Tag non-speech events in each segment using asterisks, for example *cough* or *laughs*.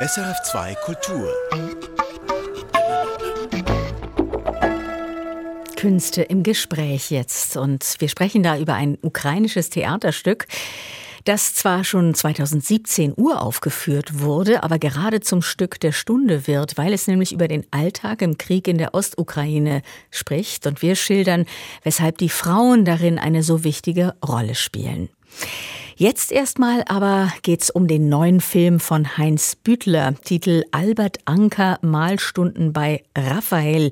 SRF2 Kultur. Künste im Gespräch jetzt. Und wir sprechen da über ein ukrainisches Theaterstück, das zwar schon 2017 uraufgeführt wurde, aber gerade zum Stück der Stunde wird, weil es nämlich über den Alltag im Krieg in der Ostukraine spricht. Und wir schildern, weshalb die Frauen darin eine so wichtige Rolle spielen. Jetzt erstmal aber geht's um den neuen Film von Heinz Büttler, Titel Albert Anker Malstunden bei Raphael.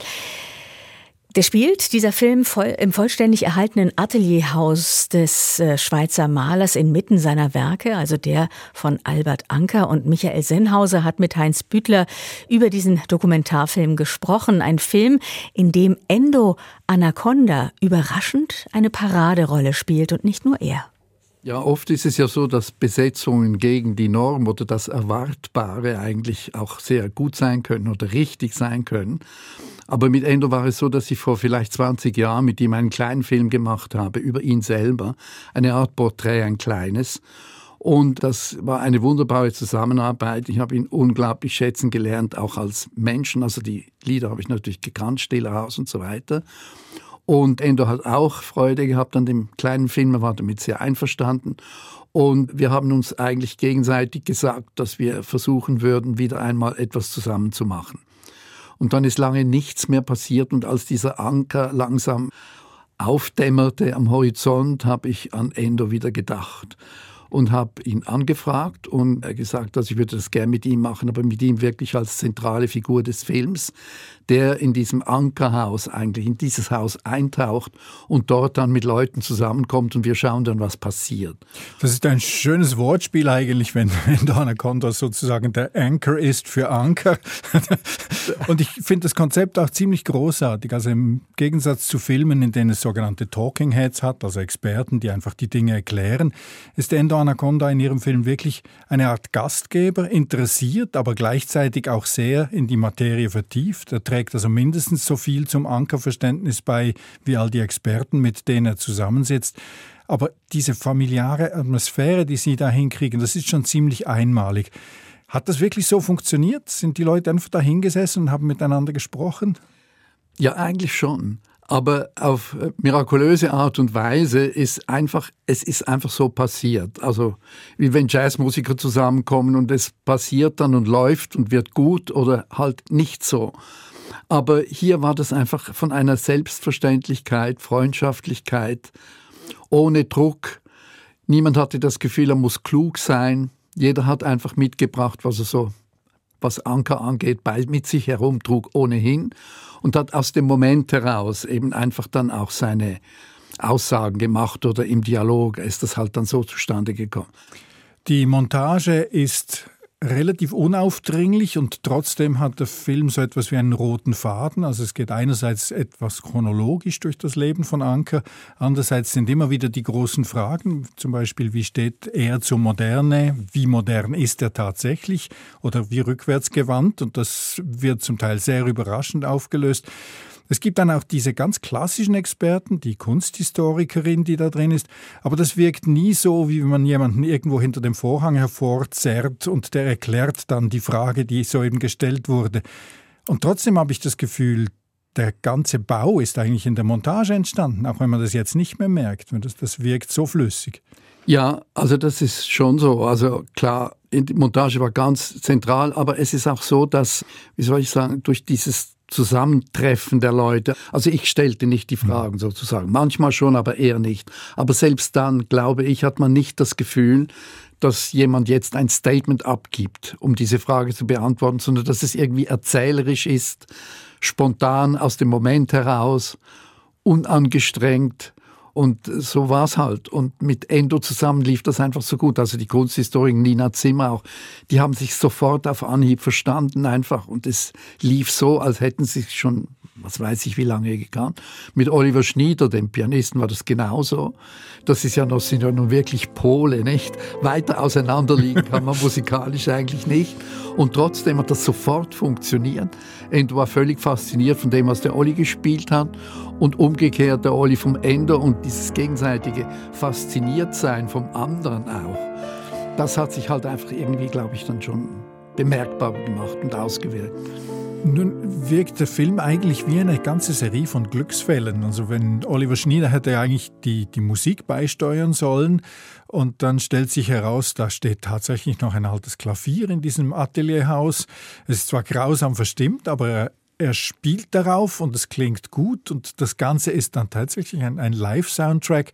Der spielt, dieser Film, voll, im vollständig erhaltenen Atelierhaus des äh, Schweizer Malers inmitten seiner Werke, also der von Albert Anker und Michael Sennhauser hat mit Heinz Büttler über diesen Dokumentarfilm gesprochen. Ein Film, in dem Endo Anaconda überraschend eine Paraderolle spielt und nicht nur er. Ja, oft ist es ja so, dass Besetzungen gegen die Norm oder das Erwartbare eigentlich auch sehr gut sein können oder richtig sein können. Aber mit Endo war es so, dass ich vor vielleicht 20 Jahren mit ihm einen kleinen Film gemacht habe über ihn selber, eine Art Porträt, ein kleines. Und das war eine wunderbare Zusammenarbeit. Ich habe ihn unglaublich schätzen gelernt, auch als Menschen. Also die Lieder habe ich natürlich gekannt, Stiller Haus und so weiter. Und Endo hat auch Freude gehabt an dem kleinen Film, er war damit sehr einverstanden. Und wir haben uns eigentlich gegenseitig gesagt, dass wir versuchen würden, wieder einmal etwas zusammen zu machen. Und dann ist lange nichts mehr passiert und als dieser Anker langsam aufdämmerte am Horizont, habe ich an Endo wieder gedacht und habe ihn angefragt und gesagt, dass ich würde das gerne mit ihm machen, aber mit ihm wirklich als zentrale Figur des Films, der in diesem Ankerhaus eigentlich in dieses Haus eintaucht und dort dann mit Leuten zusammenkommt und wir schauen dann, was passiert. Das ist ein schönes Wortspiel eigentlich, wenn, wenn Donna Condor sozusagen der Anchor ist für Anker. *laughs* und ich finde das Konzept auch ziemlich großartig. Also im Gegensatz zu Filmen, in denen es sogenannte Talking Heads hat, also Experten, die einfach die Dinge erklären, ist Endo Anaconda in ihrem Film wirklich eine Art Gastgeber, interessiert, aber gleichzeitig auch sehr in die Materie vertieft. Er trägt also mindestens so viel zum Ankerverständnis bei wie all die Experten, mit denen er zusammensitzt. Aber diese familiäre Atmosphäre, die Sie da hinkriegen, das ist schon ziemlich einmalig. Hat das wirklich so funktioniert? Sind die Leute einfach da hingesessen und haben miteinander gesprochen? Ja, eigentlich schon. Aber auf mirakulöse Art und Weise ist einfach, es ist einfach so passiert. Also, wie wenn Jazzmusiker zusammenkommen und es passiert dann und läuft und wird gut oder halt nicht so. Aber hier war das einfach von einer Selbstverständlichkeit, Freundschaftlichkeit, ohne Druck. Niemand hatte das Gefühl, er muss klug sein. Jeder hat einfach mitgebracht, was er so, was Anker angeht, mit sich herumtrug ohnehin und hat aus dem Moment heraus eben einfach dann auch seine Aussagen gemacht oder im Dialog ist das halt dann so zustande gekommen. Die Montage ist relativ unaufdringlich und trotzdem hat der Film so etwas wie einen roten Faden. Also es geht einerseits etwas chronologisch durch das Leben von Anker, andererseits sind immer wieder die großen Fragen, zum Beispiel wie steht er zur Moderne, wie modern ist er tatsächlich oder wie rückwärtsgewandt und das wird zum Teil sehr überraschend aufgelöst. Es gibt dann auch diese ganz klassischen Experten, die Kunsthistorikerin, die da drin ist, aber das wirkt nie so, wie wenn man jemanden irgendwo hinter dem Vorhang hervorzerrt und der erklärt dann die Frage, die soeben gestellt wurde. Und trotzdem habe ich das Gefühl, der ganze Bau ist eigentlich in der Montage entstanden, auch wenn man das jetzt nicht mehr merkt. Das, das wirkt so flüssig. Ja, also das ist schon so. Also klar, die Montage war ganz zentral, aber es ist auch so, dass, wie soll ich sagen, durch dieses Zusammentreffen der Leute. Also ich stellte nicht die Fragen sozusagen. Manchmal schon, aber eher nicht. Aber selbst dann, glaube ich, hat man nicht das Gefühl, dass jemand jetzt ein Statement abgibt, um diese Frage zu beantworten, sondern dass es irgendwie erzählerisch ist, spontan aus dem Moment heraus, unangestrengt und so war's halt. Und mit Endo zusammen lief das einfach so gut. Also die Kunsthistorin Nina Zimmer auch, die haben sich sofort auf Anhieb verstanden einfach. Und es lief so, als hätten sie schon, was weiß ich, wie lange gekannt. Mit Oliver Schnieder, dem Pianisten, war das genauso. Das ist ja noch, sind ja nun wirklich Pole, nicht? Weiter auseinanderliegen kann man *laughs* musikalisch eigentlich nicht. Und trotzdem hat das sofort funktioniert. Endo war völlig fasziniert von dem, was der Olli gespielt hat und umgekehrt der Olli vom Ende und dieses gegenseitige Fasziniertsein vom anderen auch. Das hat sich halt einfach irgendwie, glaube ich, dann schon bemerkbar gemacht und ausgewirkt. Nun wirkt der Film eigentlich wie eine ganze Serie von Glücksfällen. Also wenn Oliver Schnieder hätte eigentlich die, die Musik beisteuern sollen und dann stellt sich heraus, da steht tatsächlich noch ein altes Klavier in diesem Atelierhaus. Es ist zwar grausam verstimmt, aber er, spielt darauf und es klingt gut und das Ganze ist dann tatsächlich ein, ein Live-Soundtrack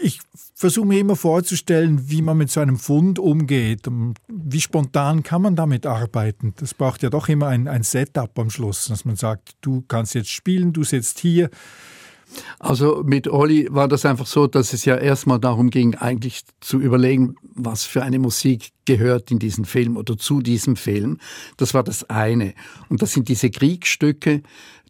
ich versuche mir immer vorzustellen, wie man mit so einem Fund umgeht. Wie spontan kann man damit arbeiten? Das braucht ja doch immer ein, ein Setup am Schluss, dass man sagt, du kannst jetzt spielen, du sitzt hier. Also mit Olli war das einfach so, dass es ja erstmal darum ging, eigentlich zu überlegen, was für eine Musik gehört in diesen Film oder zu diesem Film. Das war das eine. Und das sind diese Kriegsstücke,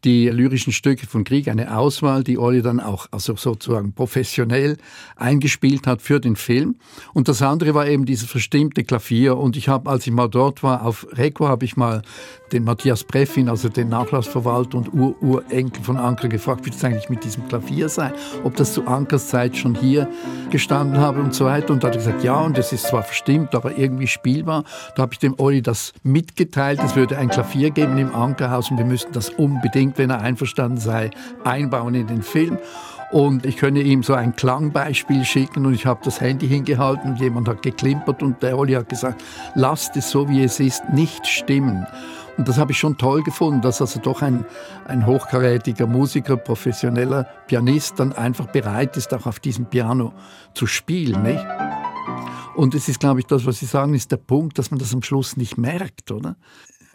die lyrischen Stücke von Krieg, eine Auswahl, die Olli dann auch also sozusagen professionell eingespielt hat für den Film. Und das andere war eben dieses verstimmte Klavier. Und ich habe, als ich mal dort war, auf Reco habe ich mal den Matthias Breffin, also den Nachlassverwalter und Ururenkel von Anker, gefragt, wie das eigentlich mit diesem Klavier sei, ob das zu Ankers Zeit schon hier gestanden habe und so weiter. Und da hat er gesagt, ja, und es ist zwar verstimmt, aber irgendwie spielbar. Da habe ich dem Olli das mitgeteilt, es würde ein Klavier geben im Ankerhaus und wir müssten das unbedingt, wenn er einverstanden sei, einbauen in den Film. Und ich könne ihm so ein Klangbeispiel schicken und ich habe das Handy hingehalten und jemand hat geklimpert und der Olli hat gesagt, lasst es so wie es ist nicht stimmen. Und das habe ich schon toll gefunden, dass also doch ein, ein hochkarätiger Musiker, professioneller Pianist dann einfach bereit ist, auch auf diesem Piano zu spielen. Nicht? Und es ist, glaube ich, das, was Sie sagen, ist der Punkt, dass man das am Schluss nicht merkt, oder?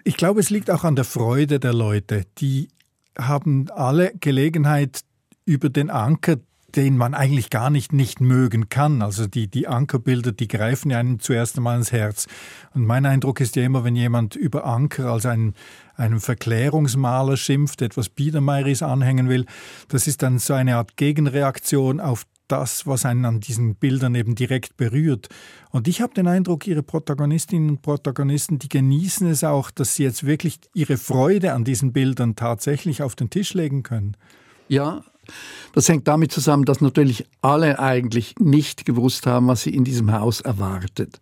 Ich glaube, es liegt auch an der Freude der Leute. Die haben alle Gelegenheit, über den Anker den man eigentlich gar nicht nicht mögen kann. Also die, die Ankerbilder, die greifen ja einem zuerst einmal ins Herz. Und mein Eindruck ist ja immer, wenn jemand über Anker als einen, einen Verklärungsmaler schimpft, etwas Biedermeieris anhängen will, das ist dann so eine Art Gegenreaktion auf das, was einen an diesen Bildern eben direkt berührt. Und ich habe den Eindruck, ihre Protagonistinnen und Protagonisten, die genießen es auch, dass sie jetzt wirklich ihre Freude an diesen Bildern tatsächlich auf den Tisch legen können. Ja, das hängt damit zusammen, dass natürlich alle eigentlich nicht gewusst haben, was sie in diesem Haus erwartet.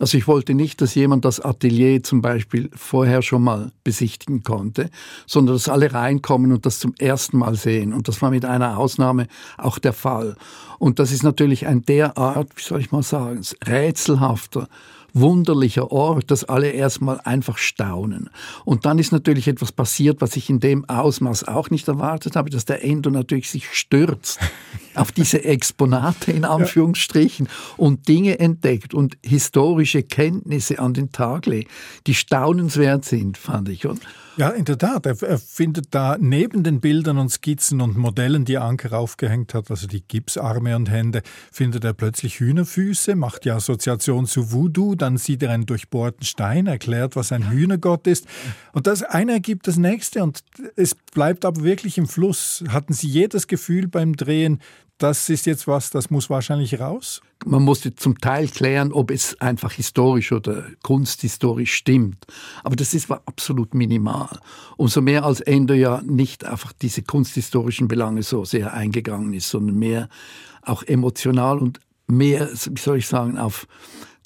Also ich wollte nicht, dass jemand das Atelier zum Beispiel vorher schon mal besichtigen konnte, sondern dass alle reinkommen und das zum ersten Mal sehen. Und das war mit einer Ausnahme auch der Fall. Und das ist natürlich ein derart, wie soll ich mal sagen, rätselhafter wunderlicher Ort, dass alle erstmal einfach staunen. Und dann ist natürlich etwas passiert, was ich in dem Ausmaß auch nicht erwartet habe, dass der Endo natürlich sich stürzt *laughs* auf diese Exponate in Anführungsstrichen ja. und Dinge entdeckt und historische Kenntnisse an den Tag legt, die staunenswert sind, fand ich. Und ja, in der Tat. Er, er, findet da neben den Bildern und Skizzen und Modellen, die Anker aufgehängt hat, also die Gipsarme und Hände, findet er plötzlich Hühnerfüße, macht die Assoziation zu Voodoo, dann sieht er einen durchbohrten Stein, erklärt, was ein Hühnergott ist. Und das eine ergibt das nächste und es bleibt aber wirklich im Fluss. Hatten Sie jedes Gefühl beim Drehen, das ist jetzt was, das muss wahrscheinlich raus? Man musste zum Teil klären, ob es einfach historisch oder kunsthistorisch stimmt. Aber das ist, war absolut minimal. Umso mehr als Endo ja nicht einfach diese kunsthistorischen Belange so sehr eingegangen ist, sondern mehr auch emotional und mehr, wie soll ich sagen, auf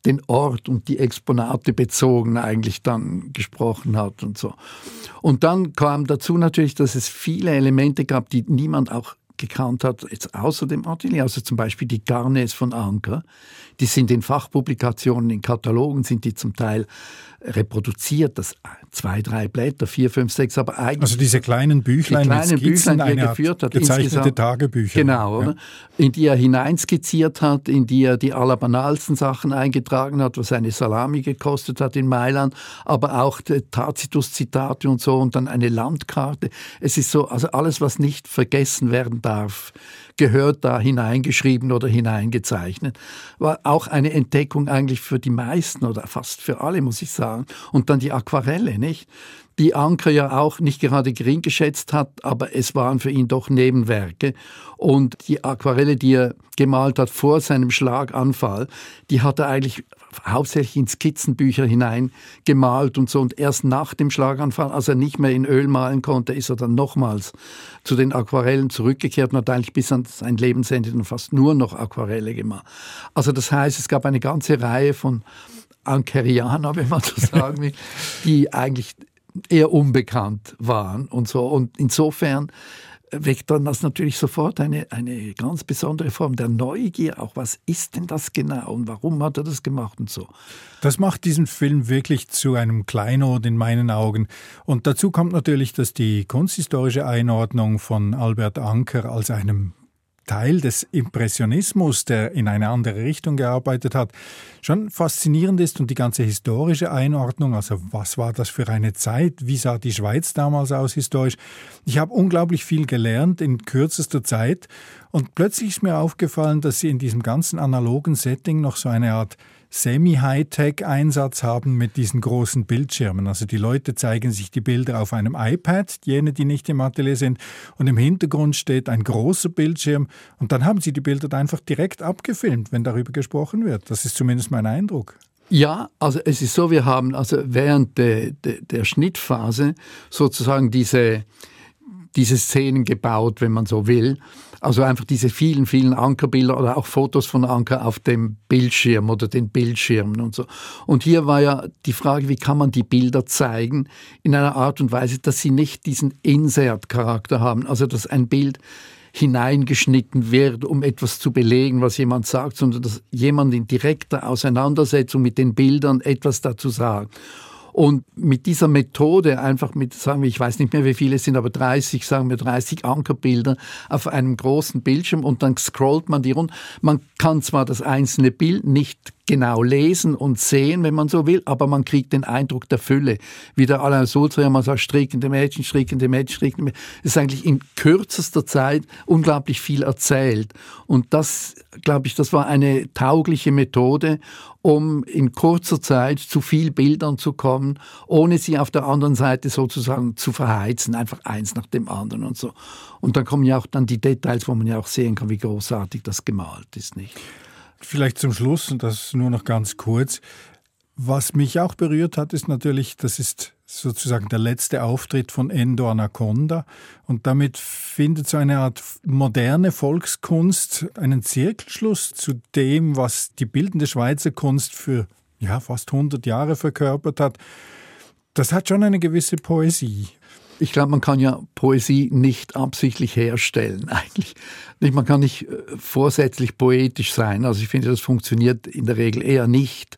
den Ort und die Exponate bezogen eigentlich dann gesprochen hat und so. Und dann kam dazu natürlich, dass es viele Elemente gab, die niemand auch gekannt hat, jetzt außer dem Atelier, also zum Beispiel die Garnes von Anker, die sind in Fachpublikationen, in Katalogen sind die zum Teil reproduziert, das zwei, drei Blätter, vier, fünf, sechs, aber eigentlich. Also diese kleinen Büchlein, die kleinen Skizzen, Büchlein, die er geführt hat. Gezeichnete Tagebücher. Genau, ja. in die er hineinskizziert hat, in die er die allerbanalsten Sachen eingetragen hat, was eine Salami gekostet hat in Mailand, aber auch Tacitus-Zitate und so und dann eine Landkarte. Es ist so, also alles, was nicht vergessen werden darf, gehört da hineingeschrieben oder hineingezeichnet. War auch eine Entdeckung eigentlich für die meisten oder fast für alle, muss ich sagen. Und dann die Aquarelle, nicht? Die Anker ja auch nicht gerade gering geschätzt hat, aber es waren für ihn doch Nebenwerke. Und die Aquarelle, die er gemalt hat vor seinem Schlaganfall, die hat er eigentlich hauptsächlich in Skizzenbücher hinein gemalt und so. Und erst nach dem Schlaganfall, als er nicht mehr in Öl malen konnte, ist er dann nochmals zu den Aquarellen zurückgekehrt und hat eigentlich bis an sein Lebensende fast nur noch Aquarelle gemacht. Also das heißt, es gab eine ganze Reihe von Ankerianer, wenn man so *laughs* sagen will, die eigentlich eher unbekannt waren und so. Und insofern weckt dann das natürlich sofort eine, eine ganz besondere Form der Neugier. Auch was ist denn das genau und warum hat er das gemacht und so. Das macht diesen Film wirklich zu einem Kleinod in meinen Augen. Und dazu kommt natürlich, dass die kunsthistorische Einordnung von Albert Anker als einem Teil des Impressionismus, der in eine andere Richtung gearbeitet hat, schon faszinierend ist und die ganze historische Einordnung, also was war das für eine Zeit, wie sah die Schweiz damals aus historisch. Ich habe unglaublich viel gelernt in kürzester Zeit und plötzlich ist mir aufgefallen, dass sie in diesem ganzen analogen Setting noch so eine Art Semi-Hightech-Einsatz haben mit diesen großen Bildschirmen. Also die Leute zeigen sich die Bilder auf einem iPad, jene, die nicht im Atelier sind, und im Hintergrund steht ein großer Bildschirm und dann haben sie die Bilder einfach direkt abgefilmt, wenn darüber gesprochen wird. Das ist zumindest mein Eindruck. Ja, also es ist so, wir haben also während de, de, der Schnittphase sozusagen diese, diese Szenen gebaut, wenn man so will. Also einfach diese vielen, vielen Ankerbilder oder auch Fotos von Anker auf dem Bildschirm oder den Bildschirmen und so. Und hier war ja die Frage, wie kann man die Bilder zeigen in einer Art und Weise, dass sie nicht diesen Insert-Charakter haben. Also dass ein Bild hineingeschnitten wird, um etwas zu belegen, was jemand sagt, sondern dass jemand in direkter Auseinandersetzung mit den Bildern etwas dazu sagt. Und mit dieser Methode, einfach mit, sagen wir, ich weiß nicht mehr, wie viele es sind, aber 30, sagen wir 30 Ankerbilder auf einem großen Bildschirm und dann scrollt man die runter. Man kann zwar das einzelne Bild nicht genau lesen und sehen, wenn man so will, aber man kriegt den Eindruck der Fülle. Wie der Alain Sulzer immer sagt, strickende Mädchen, strickende Mädchen, strickende Mädchen. Es ist eigentlich in kürzester Zeit unglaublich viel erzählt. Und das, glaube ich, das war eine taugliche Methode, um in kurzer Zeit zu viel Bildern zu kommen, ohne sie auf der anderen Seite sozusagen zu verheizen, einfach eins nach dem anderen und so. Und dann kommen ja auch dann die Details, wo man ja auch sehen kann, wie großartig das gemalt ist, nicht? Vielleicht zum Schluss, und das nur noch ganz kurz. Was mich auch berührt hat, ist natürlich, das ist sozusagen der letzte Auftritt von Endo Anaconda. Und damit findet so eine Art moderne Volkskunst einen Zirkelschluss zu dem, was die bildende Schweizer Kunst für ja, fast 100 Jahre verkörpert hat. Das hat schon eine gewisse Poesie. Ich glaube, man kann ja Poesie nicht absichtlich herstellen, *laughs* eigentlich. Man kann nicht äh, vorsätzlich poetisch sein. Also ich finde, das funktioniert in der Regel eher nicht.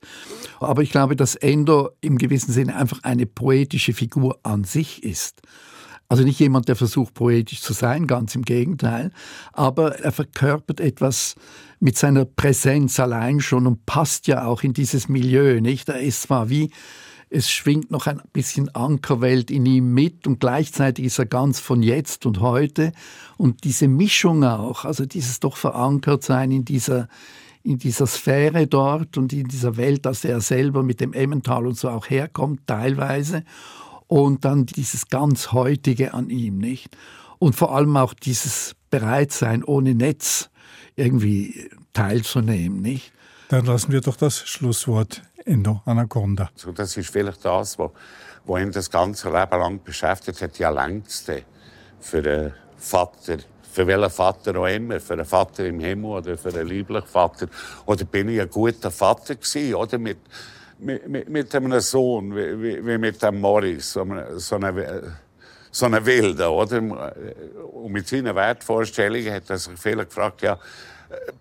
Aber ich glaube, dass Endo im gewissen Sinne einfach eine poetische Figur an sich ist. Also nicht jemand, der versucht, poetisch zu sein, ganz im Gegenteil. Aber er verkörpert etwas mit seiner Präsenz allein schon und passt ja auch in dieses Milieu, nicht? Er ist zwar wie es schwingt noch ein bisschen Ankerwelt in ihm mit und gleichzeitig ist er ganz von jetzt und heute. Und diese Mischung auch, also dieses doch verankert sein in dieser, in dieser Sphäre dort und in dieser Welt, dass er selber mit dem Emmental und so auch herkommt, teilweise. Und dann dieses ganz Heutige an ihm, nicht? Und vor allem auch dieses Bereitsein, ohne Netz irgendwie teilzunehmen, nicht? Dann lassen wir doch das Schlusswort Endo Anaconda. So, das ist vielleicht das, was, was ihn das ganze Leben lang beschäftigt hat, ja längste für einen Vater, für welchen Vater auch immer, für einen Vater im Himmel oder für einen lieblichen Vater. Oder bin ich ein guter Vater gewesen, oder mit, mit, mit einem Sohn, wie, wie, mit dem Morris, so einem, so einem so eine Wilde, oder? Und mit seinen Wertvorstellungen hat er sich viele gefragt, ja,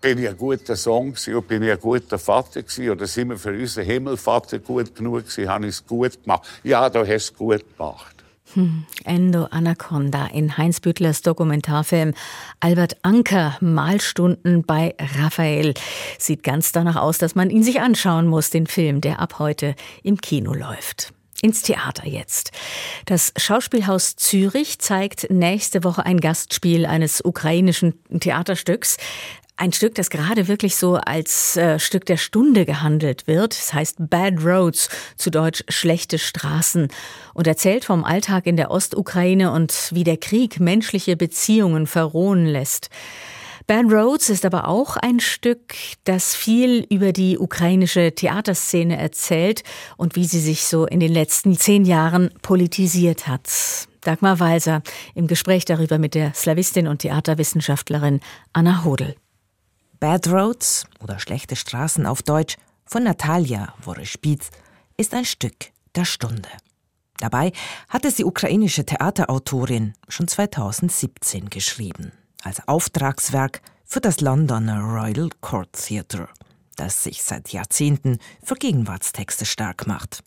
bin ich ein guter Sohn gewesen, bin ich ein guter Vater gewesen, oder sind wir für unseren Himmelvater gut genug gewesen, habe ich es gut gemacht? Ja, du hast es gut gemacht. Hm. Endo Anaconda in Heinz Bütlers Dokumentarfilm Albert Anker Malstunden bei Raphael. Sieht ganz danach aus, dass man ihn sich anschauen muss, den Film, der ab heute im Kino läuft. Ins Theater jetzt. Das Schauspielhaus Zürich zeigt nächste Woche ein Gastspiel eines ukrainischen Theaterstücks. Ein Stück, das gerade wirklich so als äh, Stück der Stunde gehandelt wird. Es heißt Bad Roads, zu Deutsch schlechte Straßen und erzählt vom Alltag in der Ostukraine und wie der Krieg menschliche Beziehungen verrohen lässt. Bad Roads ist aber auch ein Stück, das viel über die ukrainische Theaterszene erzählt und wie sie sich so in den letzten zehn Jahren politisiert hat. Dagmar Walser im Gespräch darüber mit der Slawistin und Theaterwissenschaftlerin Anna Hodel. Bad Roads oder schlechte Straßen auf Deutsch von Natalia Worespitz ist ein Stück der Stunde. Dabei hatte sie ukrainische Theaterautorin schon 2017 geschrieben, als Auftragswerk für das Londoner Royal Court Theatre, das sich seit Jahrzehnten für Gegenwartstexte stark macht.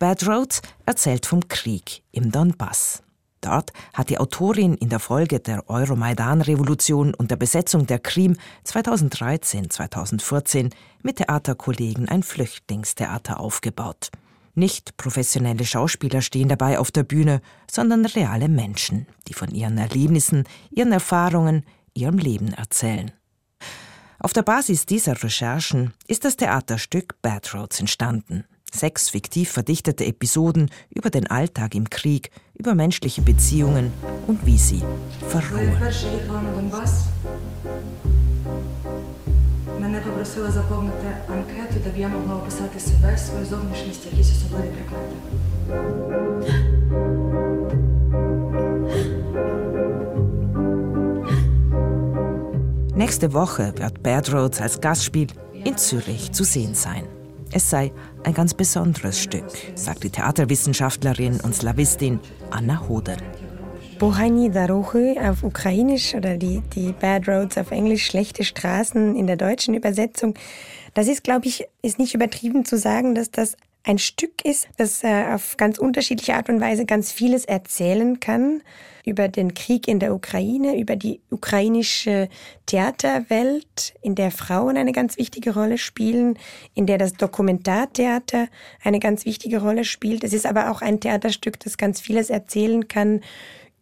Bad Roads erzählt vom Krieg im Donbass. Dort hat die Autorin in der Folge der Euromaidan-Revolution und der Besetzung der Krim 2013-2014 mit Theaterkollegen ein Flüchtlingstheater aufgebaut. Nicht professionelle Schauspieler stehen dabei auf der Bühne, sondern reale Menschen, die von ihren Erlebnissen, ihren Erfahrungen, ihrem Leben erzählen. Auf der Basis dieser Recherchen ist das Theaterstück Bad Roads entstanden. Sechs fiktiv verdichtete Episoden über den Alltag im Krieg, über menschliche Beziehungen und wie sie verrohen. Мене попросили заповнити анкету, де б я могла описати себе, свою зовнішність, якісь особливі прикмети. Nächste Woche wird Bad Roads als Gastspiel in Zürich zu sehen sein. Es sei ein ganz besonderes Stück, sagt die Theaterwissenschaftlerin und Slawistin Anna Hodel. Bohani Daruchy auf Ukrainisch oder die, die Bad Roads auf Englisch, schlechte Straßen in der deutschen Übersetzung. Das ist, glaube ich, ist nicht übertrieben zu sagen, dass das ein Stück ist, das äh, auf ganz unterschiedliche Art und Weise ganz vieles erzählen kann über den Krieg in der Ukraine, über die ukrainische Theaterwelt, in der Frauen eine ganz wichtige Rolle spielen, in der das Dokumentartheater eine ganz wichtige Rolle spielt. Es ist aber auch ein Theaterstück, das ganz vieles erzählen kann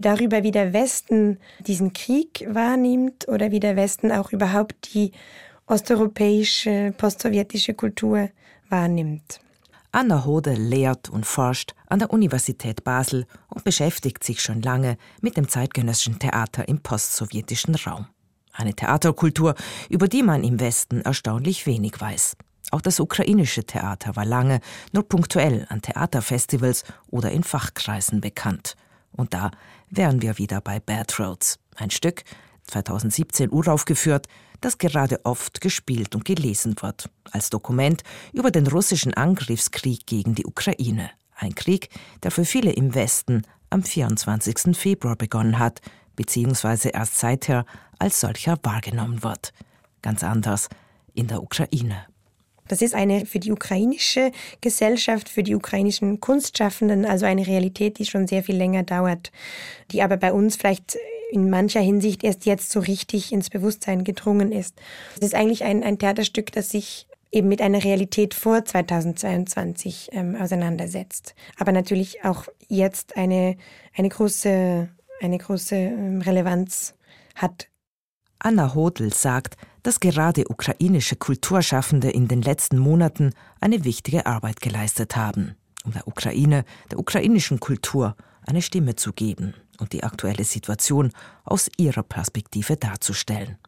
darüber, wie der Westen diesen Krieg wahrnimmt oder wie der Westen auch überhaupt die osteuropäische, postsowjetische Kultur wahrnimmt. Anna Hode lehrt und forscht an der Universität Basel und beschäftigt sich schon lange mit dem zeitgenössischen Theater im postsowjetischen Raum. Eine Theaterkultur, über die man im Westen erstaunlich wenig weiß. Auch das ukrainische Theater war lange nur punktuell an Theaterfestivals oder in Fachkreisen bekannt. Und da wären wir wieder bei Bad Roads, ein Stück, 2017 uraufgeführt, das gerade oft gespielt und gelesen wird, als Dokument über den russischen Angriffskrieg gegen die Ukraine. Ein Krieg, der für viele im Westen am 24. Februar begonnen hat, beziehungsweise erst seither als solcher wahrgenommen wird. Ganz anders in der Ukraine. Das ist eine für die ukrainische Gesellschaft, für die ukrainischen Kunstschaffenden, also eine Realität, die schon sehr viel länger dauert, die aber bei uns vielleicht in mancher Hinsicht erst jetzt so richtig ins Bewusstsein gedrungen ist. Es ist eigentlich ein, ein Theaterstück, das sich eben mit einer Realität vor 2022 ähm, auseinandersetzt. Aber natürlich auch jetzt eine, eine große, eine große ähm, Relevanz hat. Anna Hodl sagt, dass gerade ukrainische Kulturschaffende in den letzten Monaten eine wichtige Arbeit geleistet haben, um der Ukraine, der ukrainischen Kultur eine Stimme zu geben und die aktuelle Situation aus ihrer Perspektive darzustellen.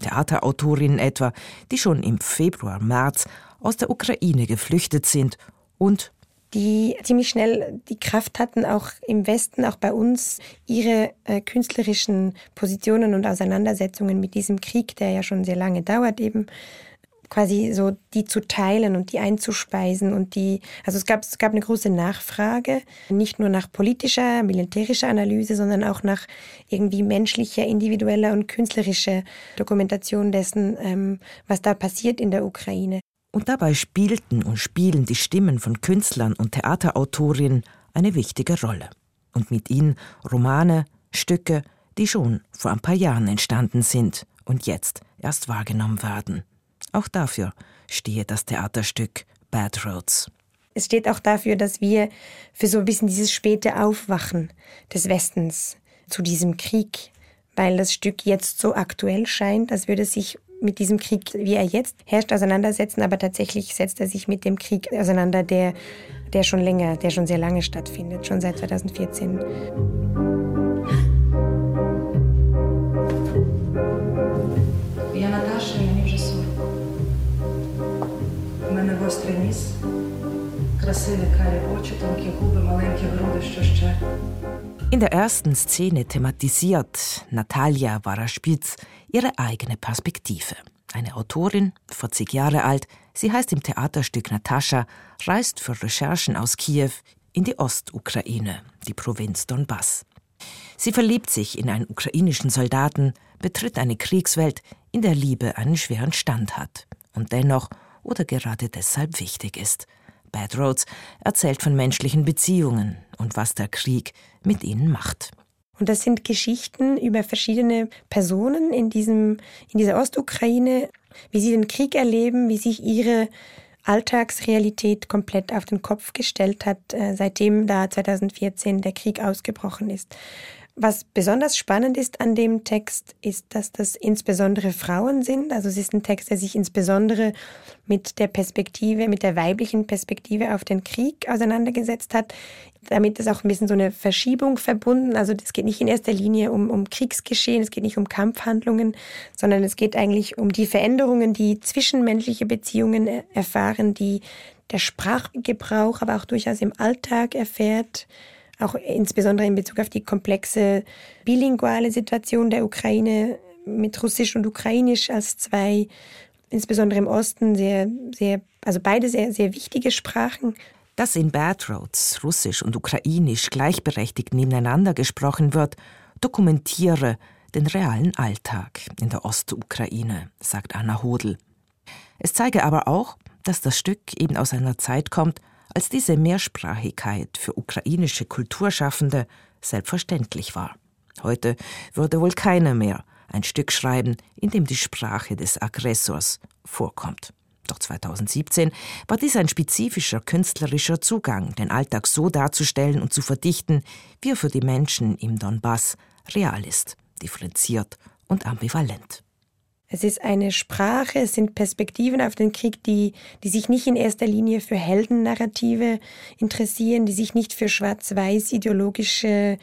Theaterautorinnen etwa, die schon im Februar, März aus der Ukraine geflüchtet sind und die ziemlich schnell die Kraft hatten, auch im Westen, auch bei uns, ihre äh, künstlerischen Positionen und Auseinandersetzungen mit diesem Krieg, der ja schon sehr lange dauert, eben quasi so die zu teilen und die einzuspeisen und die, also es gab, es gab eine große Nachfrage, nicht nur nach politischer, militärischer Analyse, sondern auch nach irgendwie menschlicher, individueller und künstlerischer Dokumentation dessen, ähm, was da passiert in der Ukraine. Und dabei spielten und spielen die Stimmen von Künstlern und Theaterautorinnen eine wichtige Rolle. Und mit ihnen Romane, Stücke, die schon vor ein paar Jahren entstanden sind und jetzt erst wahrgenommen werden. Auch dafür stehe das Theaterstück Bad Roads. Es steht auch dafür, dass wir für so ein bisschen dieses späte Aufwachen des Westens zu diesem Krieg, weil das Stück jetzt so aktuell scheint, als würde es sich mit diesem Krieg, wie er jetzt herrscht, auseinandersetzen, aber tatsächlich setzt er sich mit dem Krieg auseinander, der, der schon länger, der schon sehr lange stattfindet, schon seit 2014. Я Наташа, мені вже 40. У мене гострий ніс, красиві карі очі, тонкі губи, маленькі груди, що ще. In der ersten Szene thematisiert Natalia Waraspitz ihre eigene Perspektive. Eine Autorin, 40 Jahre alt, Sie heißt im Theaterstück Natascha, reist für Recherchen aus Kiew in die Ostukraine, die Provinz Donbass. Sie verliebt sich in einen ukrainischen Soldaten, betritt eine Kriegswelt, in der Liebe einen schweren Stand hat und dennoch oder gerade deshalb wichtig ist. Bad Roads erzählt von menschlichen Beziehungen und was der Krieg mit ihnen macht. Und das sind Geschichten über verschiedene Personen in, diesem, in dieser Ostukraine, wie sie den Krieg erleben, wie sich ihre Alltagsrealität komplett auf den Kopf gestellt hat, äh, seitdem da 2014 der Krieg ausgebrochen ist. Was besonders spannend ist an dem Text, ist, dass das insbesondere Frauen sind. Also es ist ein Text, der sich insbesondere mit der Perspektive, mit der weiblichen Perspektive auf den Krieg auseinandergesetzt hat. Damit ist auch ein bisschen so eine Verschiebung verbunden. Also es geht nicht in erster Linie um, um Kriegsgeschehen, es geht nicht um Kampfhandlungen, sondern es geht eigentlich um die Veränderungen, die zwischenmenschliche Beziehungen erfahren, die der Sprachgebrauch aber auch durchaus im Alltag erfährt auch insbesondere in Bezug auf die komplexe bilinguale Situation der Ukraine mit Russisch und Ukrainisch als zwei, insbesondere im Osten, sehr, sehr, also beide sehr, sehr wichtige Sprachen. Dass in Bad Roads Russisch und Ukrainisch gleichberechtigt nebeneinander gesprochen wird, dokumentiere den realen Alltag in der Ostukraine, sagt Anna Hodel. Es zeige aber auch, dass das Stück eben aus einer Zeit kommt, als diese Mehrsprachigkeit für ukrainische Kulturschaffende selbstverständlich war. Heute würde wohl keiner mehr ein Stück schreiben, in dem die Sprache des Aggressors vorkommt. Doch 2017 war dies ein spezifischer künstlerischer Zugang, den Alltag so darzustellen und zu verdichten, wie er für die Menschen im Donbass real ist, differenziert und ambivalent. Es ist eine Sprache, es sind Perspektiven auf den Krieg, die, die sich nicht in erster Linie für Heldennarrative interessieren, die sich nicht für schwarz-weiß ideologische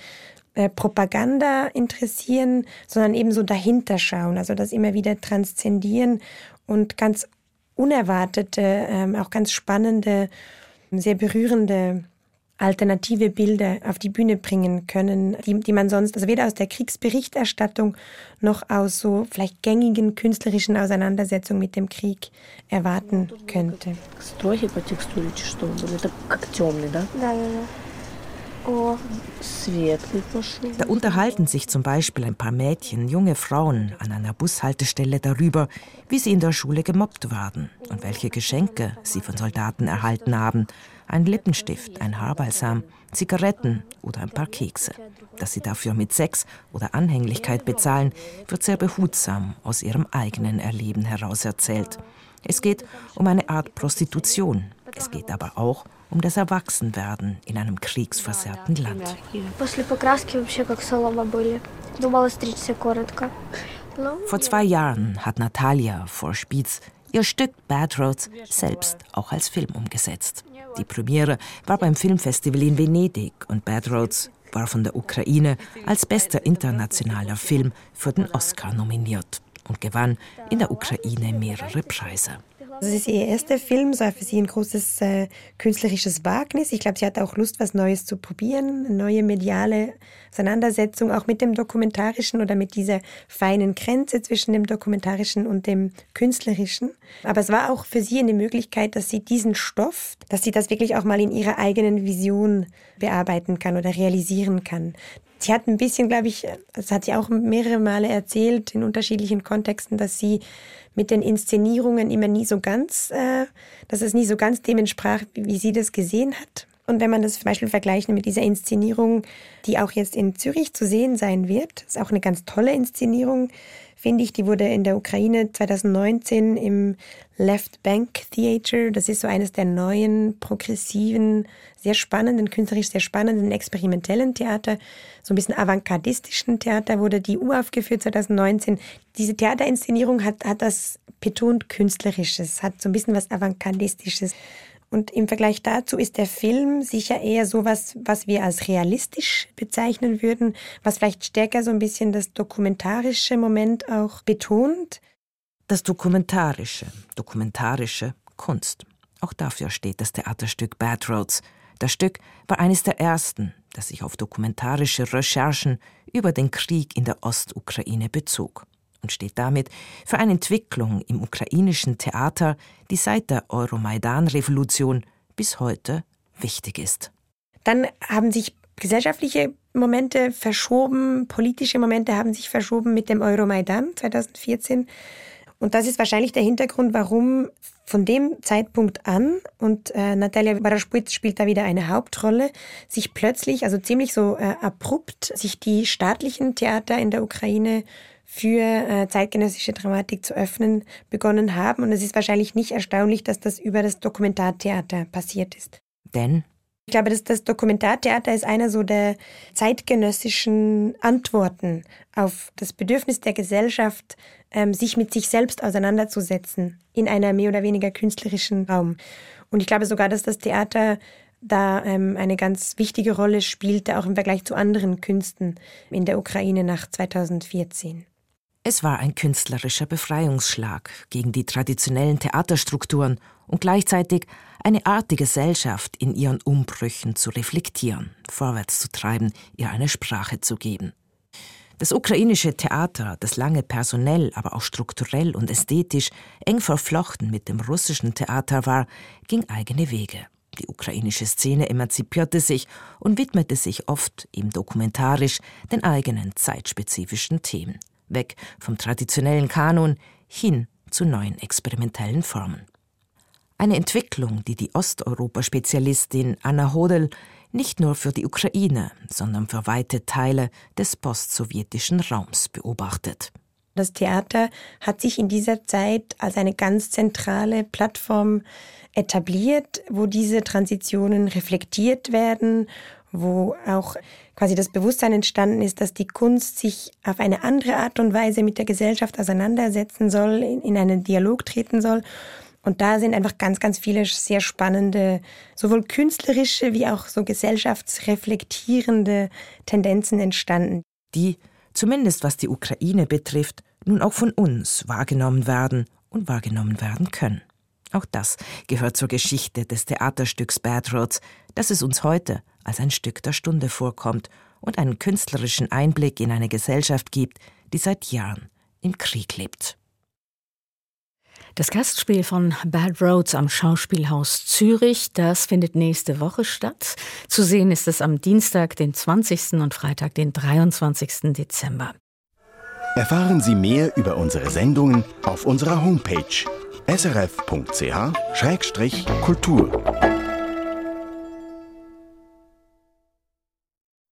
äh, Propaganda interessieren, sondern eben so dahinter schauen, also das immer wieder transzendieren und ganz unerwartete, ähm, auch ganz spannende, sehr berührende alternative Bilder auf die Bühne bringen können, die, die man sonst, also weder aus der Kriegsberichterstattung noch aus so vielleicht gängigen künstlerischen Auseinandersetzungen mit dem Krieg erwarten könnte. Da unterhalten sich zum Beispiel ein paar Mädchen, junge Frauen an einer Bushaltestelle darüber, wie sie in der Schule gemobbt werden und welche Geschenke sie von Soldaten erhalten haben ein Lippenstift, ein Haarbalsam, Zigaretten oder ein paar Kekse. Dass sie dafür mit Sex oder Anhänglichkeit bezahlen, wird sehr behutsam aus ihrem eigenen Erleben heraus erzählt. Es geht um eine Art Prostitution. Es geht aber auch um das Erwachsenwerden in einem kriegsversehrten Land. Vor zwei Jahren hat Natalia vor Spitz ihr Stück Bad Roads selbst auch als Film umgesetzt. Die Premiere war beim Filmfestival in Venedig und Bad Roads war von der Ukraine als bester internationaler Film für den Oscar nominiert und gewann in der Ukraine mehrere Preise. Das ist ihr erster Film, es war für sie ein großes äh, künstlerisches Wagnis. Ich glaube, sie hatte auch Lust, was Neues zu probieren, eine neue mediale Auseinandersetzung, auch mit dem Dokumentarischen oder mit dieser feinen Grenze zwischen dem Dokumentarischen und dem Künstlerischen. Aber es war auch für sie eine Möglichkeit, dass sie diesen Stoff, dass sie das wirklich auch mal in ihrer eigenen Vision bearbeiten kann oder realisieren kann. Sie hat ein bisschen, glaube ich, das hat sie auch mehrere Male erzählt in unterschiedlichen Kontexten, dass sie mit den Inszenierungen immer nie so ganz, äh, dass es nie so ganz dem entsprach, wie, wie sie das gesehen hat. Und wenn man das zum Beispiel vergleicht mit dieser Inszenierung, die auch jetzt in Zürich zu sehen sein wird, ist auch eine ganz tolle Inszenierung, finde ich. Die wurde in der Ukraine 2019 im Left Bank Theater, das ist so eines der neuen, progressiven, sehr spannenden, künstlerisch sehr spannenden, experimentellen Theater, so ein bisschen avantgardistischen Theater, wurde die uraufgeführt 2019. Diese Theaterinszenierung hat, hat das betont Künstlerisches, hat so ein bisschen was Avantgardistisches. Und im Vergleich dazu ist der Film sicher eher sowas, was wir als realistisch bezeichnen würden, was vielleicht stärker so ein bisschen das dokumentarische Moment auch betont. Das Dokumentarische, dokumentarische Kunst. Auch dafür steht das Theaterstück Bad Roads. Das Stück war eines der ersten, das sich auf dokumentarische Recherchen über den Krieg in der Ostukraine bezog. Und steht damit für eine Entwicklung im ukrainischen Theater, die seit der Euromaidan-Revolution bis heute wichtig ist. Dann haben sich gesellschaftliche Momente verschoben, politische Momente haben sich verschoben mit dem Euromaidan 2014. Und das ist wahrscheinlich der Hintergrund, warum von dem Zeitpunkt an, und äh, Natalia Baraschpitz spielt da wieder eine Hauptrolle, sich plötzlich, also ziemlich so äh, abrupt, sich die staatlichen Theater in der Ukraine für äh, zeitgenössische Dramatik zu öffnen begonnen haben. Und es ist wahrscheinlich nicht erstaunlich, dass das über das Dokumentartheater passiert ist. Denn ich glaube, dass das Dokumentartheater ist einer so der zeitgenössischen Antworten auf das Bedürfnis der Gesellschaft, ähm, sich mit sich selbst auseinanderzusetzen in einer mehr oder weniger künstlerischen Raum. Und ich glaube sogar, dass das Theater da ähm, eine ganz wichtige Rolle spielte, auch im Vergleich zu anderen Künsten in der Ukraine nach 2014. Es war ein künstlerischer Befreiungsschlag gegen die traditionellen Theaterstrukturen und gleichzeitig eine Art, die Gesellschaft in ihren Umbrüchen zu reflektieren, vorwärts zu treiben, ihr eine Sprache zu geben. Das ukrainische Theater, das lange personell, aber auch strukturell und ästhetisch eng verflochten mit dem russischen Theater war, ging eigene Wege. Die ukrainische Szene emanzipierte sich und widmete sich oft, eben dokumentarisch, den eigenen zeitspezifischen Themen. Weg vom traditionellen Kanon hin zu neuen experimentellen Formen. Eine Entwicklung, die die Osteuropa-Spezialistin Anna Hodel nicht nur für die Ukraine, sondern für weite Teile des postsowjetischen Raums beobachtet. Das Theater hat sich in dieser Zeit als eine ganz zentrale Plattform etabliert, wo diese Transitionen reflektiert werden, wo auch quasi das Bewusstsein entstanden ist, dass die Kunst sich auf eine andere Art und Weise mit der Gesellschaft auseinandersetzen soll, in einen Dialog treten soll und da sind einfach ganz, ganz viele sehr spannende, sowohl künstlerische wie auch so gesellschaftsreflektierende Tendenzen entstanden. Die, zumindest was die Ukraine betrifft, nun auch von uns wahrgenommen werden und wahrgenommen werden können. Auch das gehört zur Geschichte des Theaterstücks Bad Roads, das es uns heute als ein Stück der Stunde vorkommt und einen künstlerischen Einblick in eine Gesellschaft gibt, die seit Jahren im Krieg lebt. Das Gastspiel von Bad Roads am Schauspielhaus Zürich, das findet nächste Woche statt. Zu sehen ist es am Dienstag, den 20. und Freitag, den 23. Dezember. Erfahren Sie mehr über unsere Sendungen auf unserer Homepage srf.ch-kultur.